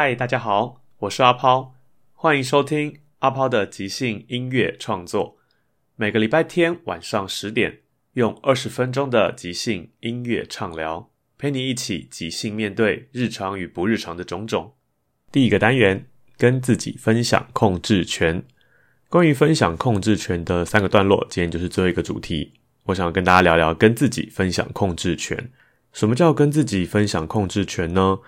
嗨，大家好，我是阿抛，欢迎收听阿抛的即兴音乐创作。每个礼拜天晚上十点，用二十分钟的即兴音乐畅聊，陪你一起即兴面对日常与不日常的种种。第一个单元，跟自己分享控制权。关于分享控制权的三个段落，今天就是最后一个主题。我想跟大家聊聊跟自己分享控制权。什么叫跟自己分享控制权呢？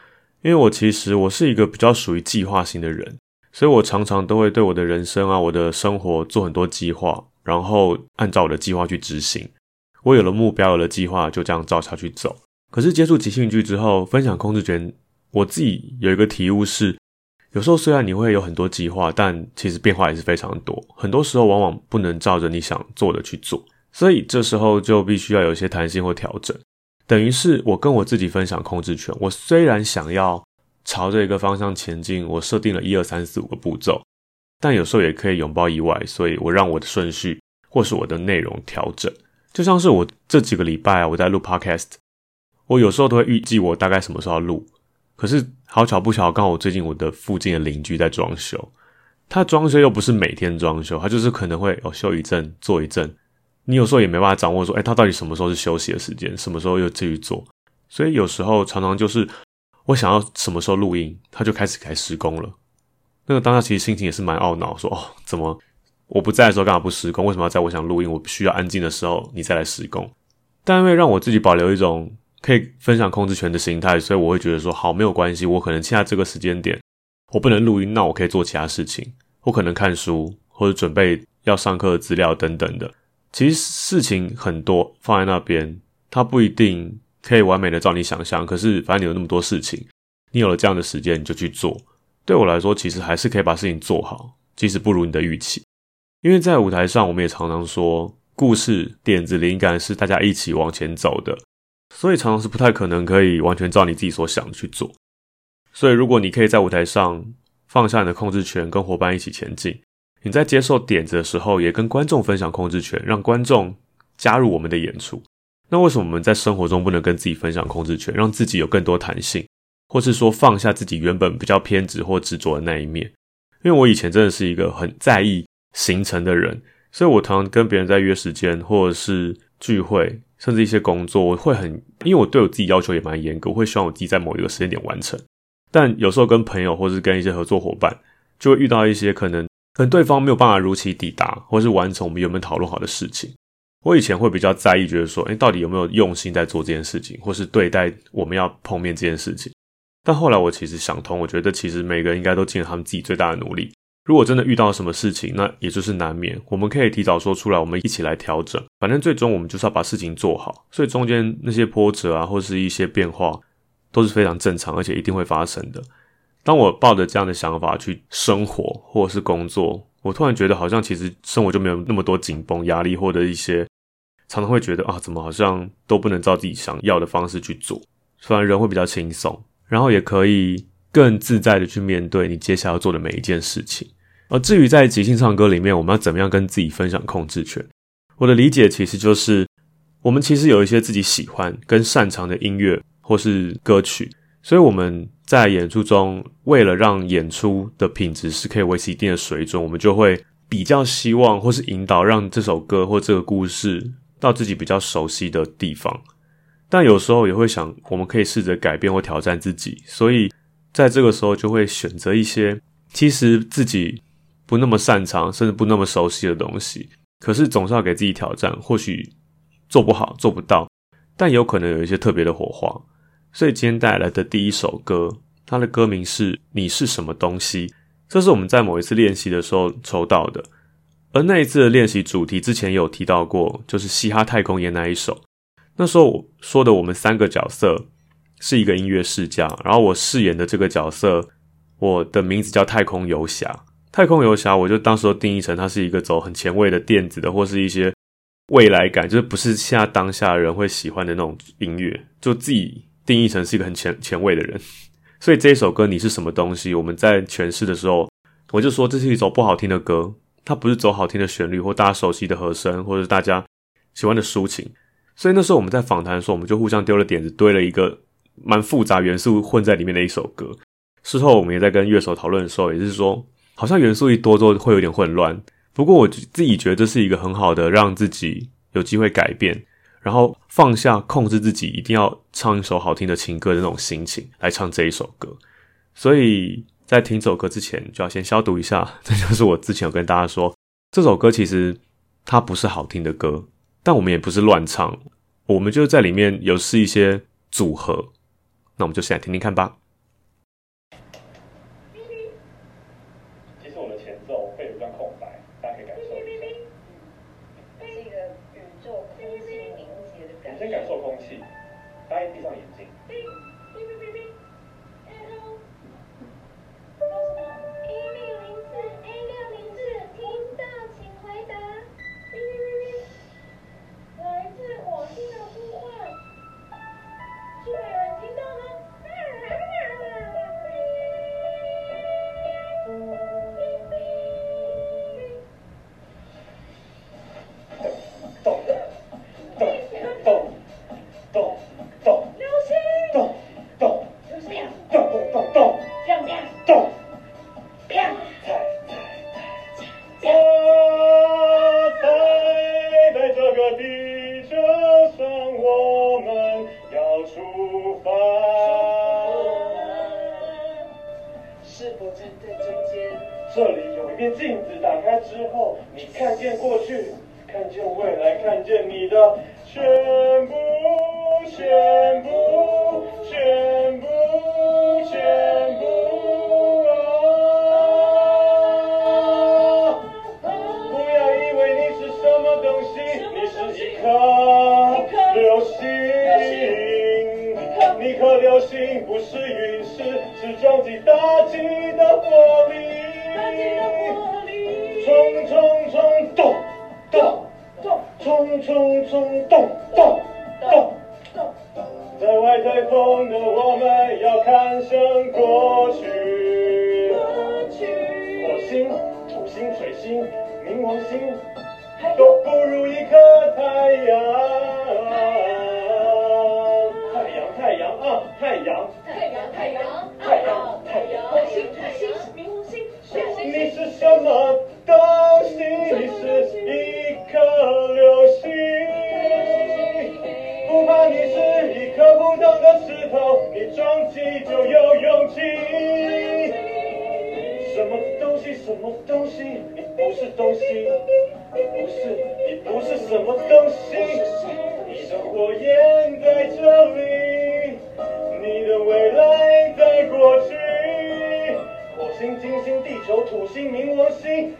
因为我其实我是一个比较属于计划型的人，所以我常常都会对我的人生啊、我的生活做很多计划，然后按照我的计划去执行。我有了目标，有了计划，就这样照下去走。可是接触即兴剧之后，分享控制权，我自己有一个体悟是，有时候虽然你会有很多计划，但其实变化也是非常多。很多时候往往不能照着你想做的去做，所以这时候就必须要有一些弹性或调整。等于是我跟我自己分享控制权。我虽然想要朝着一个方向前进，我设定了一二三四五个步骤，但有时候也可以拥抱意外，所以我让我的顺序或是我的内容调整。就像是我这几个礼拜啊，我在录 Podcast，我有时候都会预计我大概什么时候要录。可是好巧不巧，刚好我最近我的附近的邻居在装修，他装修又不是每天装修，他就是可能会哦修一阵做一阵。你有时候也没办法掌握说，哎，他到底什么时候是休息的时间，什么时候又继续做？所以有时候常常就是我想要什么时候录音，他就开始开始施工了。那个当下其实心情也是蛮懊恼，说哦，怎么我不在的时候干嘛不施工？为什么要在我想录音、我需要安静的时候你再来施工？但因为让我自己保留一种可以分享控制权的心态，所以我会觉得说，好，没有关系，我可能现在这个时间点我不能录音，那我可以做其他事情，我可能看书或者准备要上课的资料等等的。其实事情很多放在那边，它不一定可以完美的照你想象。可是反正你有那么多事情，你有了这样的时间，你就去做。对我来说，其实还是可以把事情做好，即使不如你的预期。因为在舞台上，我们也常常说，故事、点子、灵感是大家一起往前走的，所以常常是不太可能可以完全照你自己所想去做。所以，如果你可以在舞台上放下你的控制权，跟伙伴一起前进。你在接受点子的时候，也跟观众分享控制权，让观众加入我们的演出。那为什么我们在生活中不能跟自己分享控制权，让自己有更多弹性，或是说放下自己原本比较偏执或执着的那一面？因为我以前真的是一个很在意行程的人，所以我常常跟别人在约时间，或者是聚会，甚至一些工作，我会很，因为我对我自己要求也蛮严格，我会希望我自己在某一个时间点完成。但有时候跟朋友或是跟一些合作伙伴，就会遇到一些可能。可能对方没有办法如期抵达，或是完成我们原本讨论好的事情。我以前会比较在意，觉得说，诶，到底有没有用心在做这件事情，或是对待我们要碰面这件事情。但后来我其实想通，我觉得其实每个人应该都尽了他们自己最大的努力。如果真的遇到什么事情，那也就是难免，我们可以提早说出来，我们一起来调整。反正最终我们就是要把事情做好，所以中间那些波折啊，或是一些变化，都是非常正常，而且一定会发生的。当我抱着这样的想法去生活或是工作，我突然觉得好像其实生活就没有那么多紧绷压力，或者一些常常会觉得啊，怎么好像都不能照自己想要的方式去做，反而人会比较轻松，然后也可以更自在的去面对你接下来要做的每一件事情。而至于在即兴唱歌里面，我们要怎么样跟自己分享控制权？我的理解其实就是，我们其实有一些自己喜欢跟擅长的音乐或是歌曲。所以我们在演出中，为了让演出的品质是可以维持一定的水准，我们就会比较希望或是引导，让这首歌或这个故事到自己比较熟悉的地方。但有时候也会想，我们可以试着改变或挑战自己，所以在这个时候就会选择一些其实自己不那么擅长，甚至不那么熟悉的东西。可是总是要给自己挑战，或许做不好，做不到，但有可能有一些特别的火花。所以今天带来的第一首歌，它的歌名是《你是什么东西》。这是我们在某一次练习的时候抽到的，而那一次的练习主题之前有提到过，就是《嘻哈太空演》那一首。那时候我说的，我们三个角色是一个音乐世家，然后我饰演的这个角色，我的名字叫太空游侠。太空游侠，我就当时都定义成它是一个走很前卫的电子的，或是一些未来感，就是不是现在当下人会喜欢的那种音乐，就自己定义成是一个很前前卫的人。所以这一首歌，你是什么东西？我们在诠释的时候，我就说这是一首不好听的歌，它不是走好听的旋律或大家熟悉的和声，或者是大家喜欢的抒情。所以那时候我们在访谈的时候，我们就互相丢了点子，堆了一个蛮复杂元素混在里面的一首歌。事后我们也在跟乐手讨论的时候，也是说好像元素一多之后会有点混乱。不过我自己觉得这是一个很好的让自己有机会改变。然后放下控制自己，一定要唱一首好听的情歌的那种心情来唱这一首歌。所以在听这首歌之前，就要先消毒一下。这就是我之前有跟大家说，这首歌其实它不是好听的歌，但我们也不是乱唱，我们就在里面有试一些组合。那我们就先来听听看吧。该闭上眼睛。地球上我们要出发是否站在中间？这里有一面镜子打开之后你看见过去看见未来看见你的全部全部撞击大气的玻力冲冲冲咚咚咚冲冲冲咚咚咚咚。在外太空的我们要看向过去。火星土星水星冥王星都不如一颗太阳。太阳太阳啊太阳。你什么东西什么东西你不是东西你不是你不是什么东西。你的火焰在这里你的未来在过去。火星金星地球土星冥王星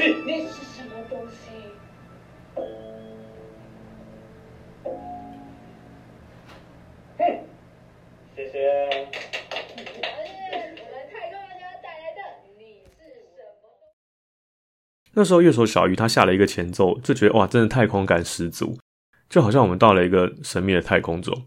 那是什么东西？谢谢。太空带来的你是什么那时候乐手小鱼他下了一个前奏就觉得哇真的太空感十足就好像我们到了一个神秘的太空中。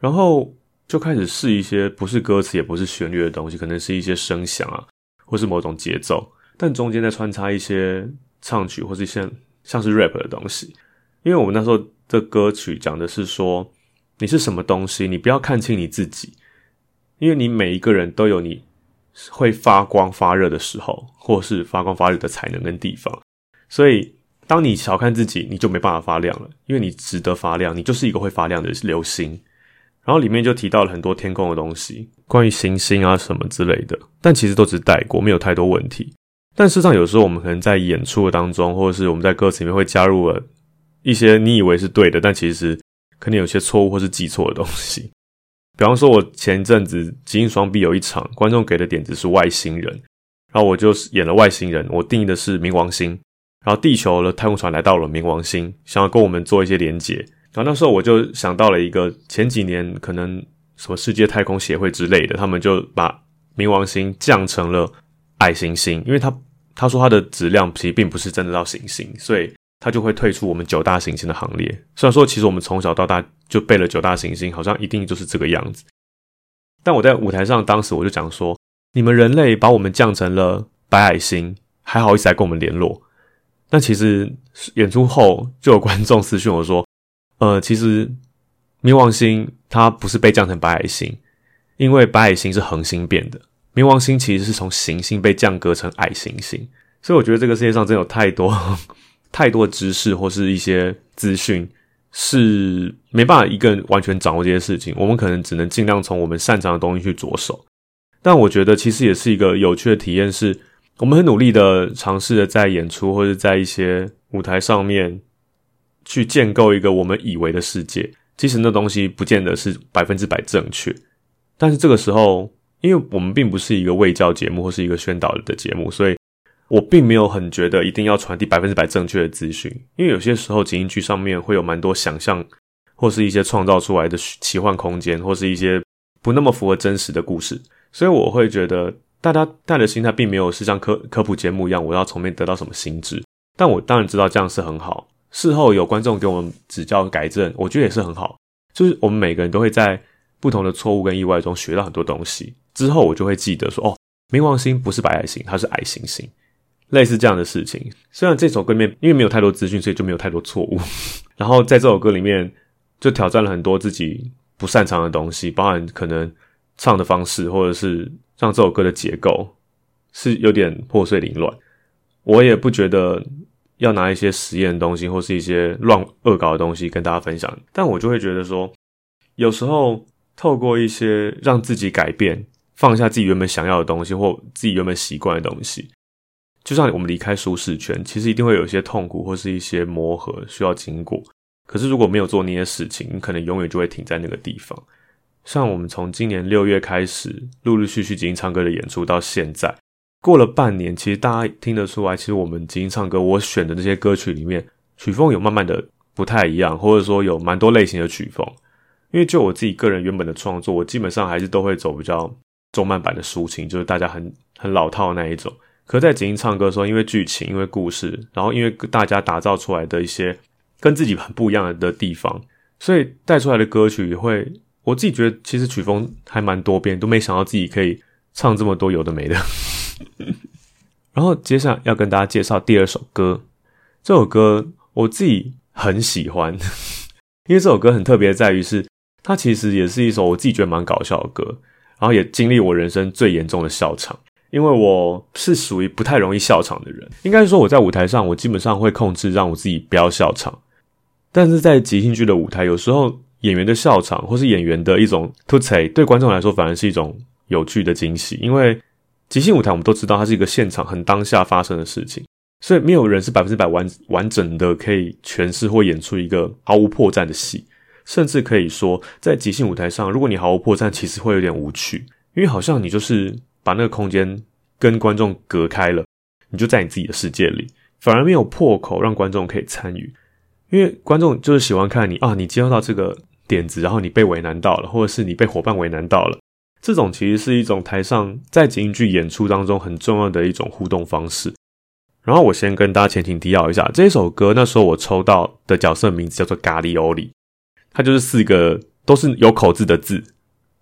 然后就开始试一些不是歌词也不是旋律的东西可能是一些声响啊或是某种节奏。但中间再穿插一些唱曲或是一些像是 rap 的东西。因为我们那时候的歌曲讲的是说，你是什么东西，你不要看清你自己，因为你每一个人都有你会发光发热的时候，或是发光发热的才能跟地方。所以，当你小看自己，你就没办法发亮了，因为你值得发亮，你就是一个会发亮的流星。然后里面就提到了很多天空的东西，关于行星啊什么之类的，但其实都只是带过，没有太多问题。但事实上，有时候我们可能在演出的当中，或者是我们在歌词里面会加入了一些你以为是对的，但其实可能有些错误或是记错的东西。比方说，我前一阵子即兴双 B 有一场，观众给的点子是外星人，然后我就演了外星人，我定义的是冥王星，然后地球的太空船来到了冥王星，想要跟我们做一些连结。然后那时候我就想到了一个前几年可能什么世界太空协会之类的，他们就把冥王星降成了矮行星，因为他他说他的质量其实并不是真的到行星，所以他就会退出我们九大行星的行列。虽然说其实我们从小到大就背了九大行星，好像一定就是这个样子。但我在舞台上当时我就讲说，你们人类把我们降成了白矮星，还好意思来跟我们联络？但其实演出后就有观众私讯我说。呃，其实冥王星它不是被降成白矮星，因为白矮星是恒星变的，冥王星其实是从行星被降格成矮行星。所以我觉得这个世界上真有太多太多的知识或是一些资讯是没办法一个人完全掌握这些事情，我们可能只能尽量从我们擅长的东西去着手。但我觉得其实也是一个有趣的体验，是我们很努力的尝试着在演出或者在一些舞台上面。去建构一个我们以为的世界，其实那东西不见得是百分之百正确。但是这个时候，因为我们并不是一个卫教节目或是一个宣导的节目，所以我并没有很觉得一定要传递百分之百正确的资讯。因为有些时候，即兴剧上面会有蛮多想象，或是一些创造出来的奇幻空间，或是一些不那么符合真实的故事。所以我会觉得，大家带的心态并没有是像科科普节目一样，我要从面得到什么新知。但我当然知道这样是很好。事后有观众给我们指教改正，我觉得也是很好。就是我们每个人都会在不同的错误跟意外中学到很多东西。之后我就会记得说，哦，冥王星不是白矮星，它是矮行星，类似这样的事情。虽然这首歌里面因为没有太多资讯，所以就没有太多错误。然后在这首歌里面就挑战了很多自己不擅长的东西，包含可能唱的方式，或者是让这首歌的结构是有点破碎凌乱。我也不觉得。要拿一些实验的东西，或是一些乱恶搞的东西跟大家分享，但我就会觉得说，有时候透过一些让自己改变，放下自己原本想要的东西，或自己原本习惯的东西，就像我们离开舒适圈，其实一定会有一些痛苦或是一些磨合需要经过。可是如果没有做那些事情，你可能永远就会停在那个地方。像我们从今年六月开始，陆陆续续进行唱歌的演出到现在。过了半年，其实大家听得出来，其实我们进行唱歌，我选的那些歌曲里面，曲风有慢慢的不太一样，或者说有蛮多类型的曲风。因为就我自己个人原本的创作，我基本上还是都会走比较中慢版的抒情，就是大家很很老套的那一种。可在即兴唱歌的时候，因为剧情，因为故事，然后因为大家打造出来的一些跟自己很不一样的地方，所以带出来的歌曲也会，我自己觉得其实曲风还蛮多变，都没想到自己可以唱这么多有的没的。然后接下来要跟大家介绍第二首歌，这首歌我自己很喜欢，因为这首歌很特别在于是，它其实也是一首我自己觉得蛮搞笑的歌，然后也经历我人生最严重的笑场，因为我是属于不太容易笑场的人，应该说我在舞台上我基本上会控制让我自己不要笑场，但是在即兴剧的舞台，有时候演员的笑场或是演员的一种突彩，对观众来说反而是一种有趣的惊喜，因为。即兴舞台，我们都知道它是一个现场很当下发生的事情，所以没有人是百分之百完完整的可以诠释或演出一个毫无破绽的戏。甚至可以说，在即兴舞台上，如果你毫无破绽，其实会有点无趣，因为好像你就是把那个空间跟观众隔开了，你就在你自己的世界里，反而没有破口让观众可以参与。因为观众就是喜欢看你啊，你接受到这个点子，然后你被为难到了，或者是你被伙伴为难到了。这种其实是一种台上在即兴剧演出当中很重要的一种互动方式，然后我先跟大家前情提要一下，这一首歌那时候我抽到的角色名字叫做咖喱欧里，它就是四个都是有口字的字，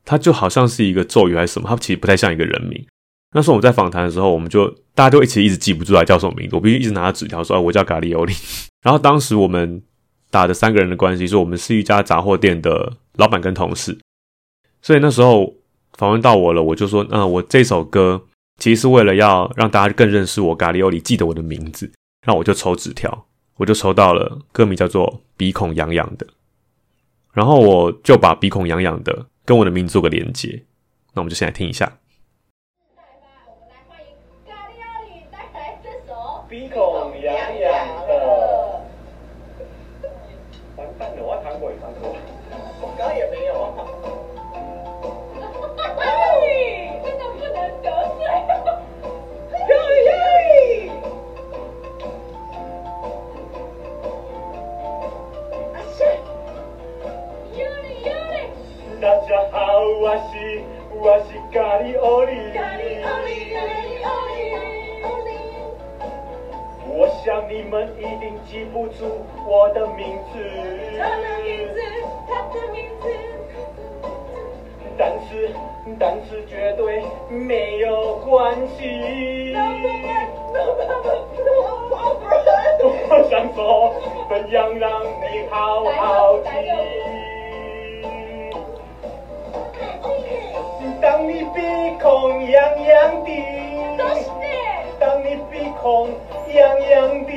它就好像是一个咒语还是什么，它其实不太像一个人名。那时候我们在访谈的时候，我们就大家就一起一直记不住来叫什么名字，我必须一直拿着纸条说：“哎，我叫咖喱欧里。” 然后当时我们打的三个人的关系是，我们是一家杂货店的老板跟同事，所以那时候访问到我了，我就说：“嗯，我这首歌。”其实是为了要让大家更认识我，咖喱欧里记得我的名字，那我就抽纸条，我就抽到了歌名叫做《鼻孔痒痒的》，然后我就把鼻孔痒痒的跟我的名字做个连接，那我们就先来听一下。想你们一定记不住我的名字。他的名字，他的名字。但是，但是绝对没有关系。我想说，怎样让你好好听。当你鼻孔痒痒的，当你鼻孔痒痒的，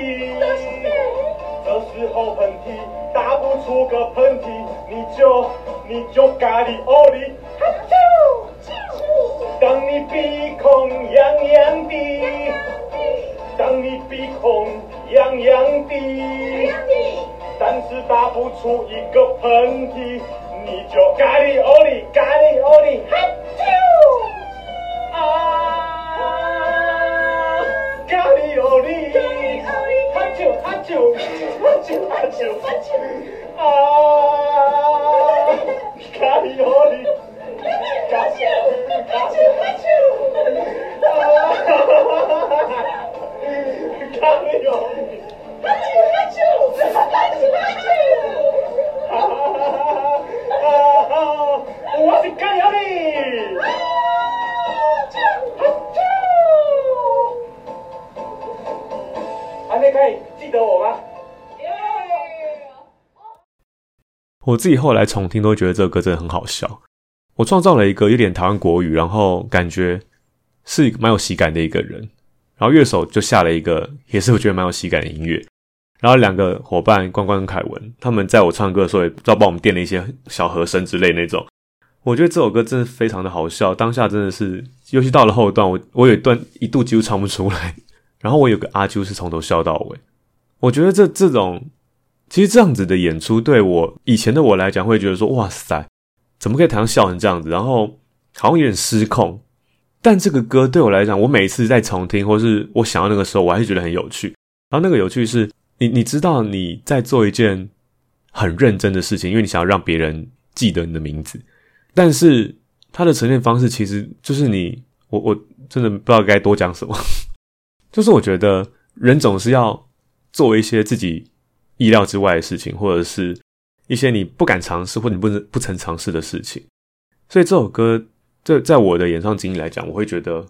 这时候喷嚏打不出个喷嚏，你就你就咖喱欧里，哈啾！当你鼻孔痒痒的，当你鼻孔痒痒的，但是打不出一个喷嚏。你就咖喱欧里，咖喱欧里，啾哈啾，哈啾！啊，咖喱欧我自己后来重听都觉得这个歌真的很好笑。我创造了一个有点台湾国语，然后感觉是蛮有喜感的一个人，然后乐手就下了一个也是我觉得蛮有喜感的音乐。然后两个伙伴关关跟凯文，他们在我唱歌的时候也不知道帮我们垫了一些小和声之类那种。我觉得这首歌真的非常的好笑，当下真的是，尤其到了后段，我我有一段一度几乎唱不出来。然后我有个阿啾是从头笑到尾。我觉得这这种其实这样子的演出，对我以前的我来讲，会觉得说哇塞，怎么可以台上笑成这样子？然后好像有点失控。但这个歌对我来讲，我每次在重听，或是我想要那个时候，我还是觉得很有趣。然后那个有趣是。你你知道你在做一件很认真的事情，因为你想要让别人记得你的名字，但是它的呈现方式其实就是你，我我真的不知道该多讲什么，就是我觉得人总是要做一些自己意料之外的事情，或者是一些你不敢尝试或你不不曾尝试的事情，所以这首歌这在我的演唱经历来讲，我会觉得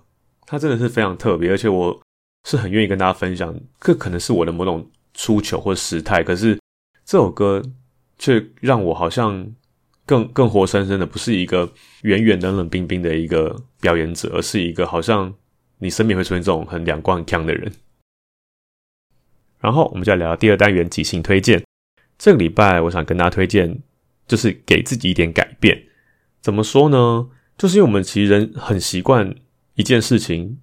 它真的是非常特别，而且我是很愿意跟大家分享，这可能是我的某种。出糗或时态，可是这首歌却让我好像更更活生生的，不是一个远远冷冷冰冰的一个表演者，而是一个好像你身边会出现这种很两光很强的人。然后我们就来聊第二单元即兴推荐。这个礼拜我想跟大家推荐，就是给自己一点改变。怎么说呢？就是因为我们其实人很习惯一件事情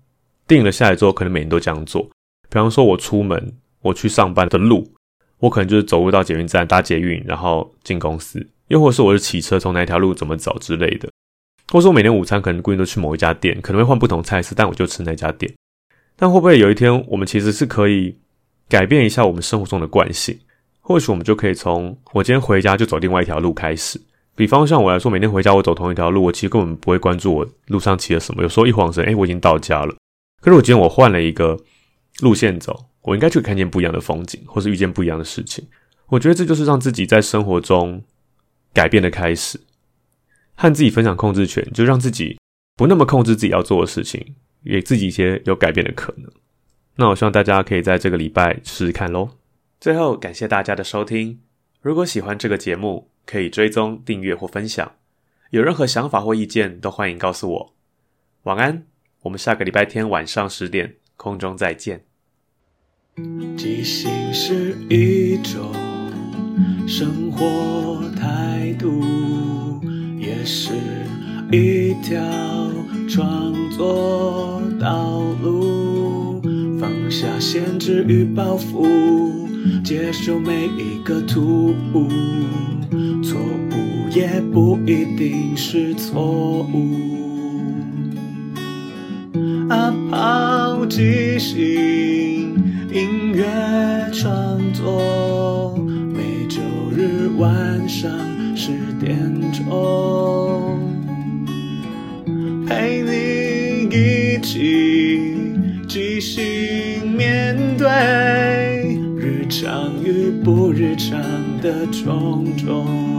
定了下来之后，可能每天都这样做。比方说，我出门。我去上班的路，我可能就是走路到捷运站搭捷运，然后进公司；又或是我是骑车从哪条路怎么走之类的。或者，我每天午餐可能固定都去某一家店，可能会换不同菜式，但我就吃那家店。但会不会有一天，我们其实是可以改变一下我们生活中的惯性？或许我们就可以从我今天回家就走另外一条路开始。比方像我来说，每天回家我走同一条路，我其实根本不会关注我路上骑了什么。有时候一晃神，诶，我已经到家了。可是我今天我换了一个。路线走，我应该去看见不一样的风景，或是遇见不一样的事情。我觉得这就是让自己在生活中改变的开始，和自己分享控制权，就让自己不那么控制自己要做的事情，给自己一些有改变的可能。那我希望大家可以在这个礼拜试试看喽。最后，感谢大家的收听。如果喜欢这个节目，可以追踪、订阅或分享。有任何想法或意见，都欢迎告诉我。晚安，我们下个礼拜天晚上十点空中再见。即兴是一种生活态度，也是一条创作道路。下限制与包袱。接受每一个突兀，错误也不一定是错误。啊抛即兴音乐创的种种。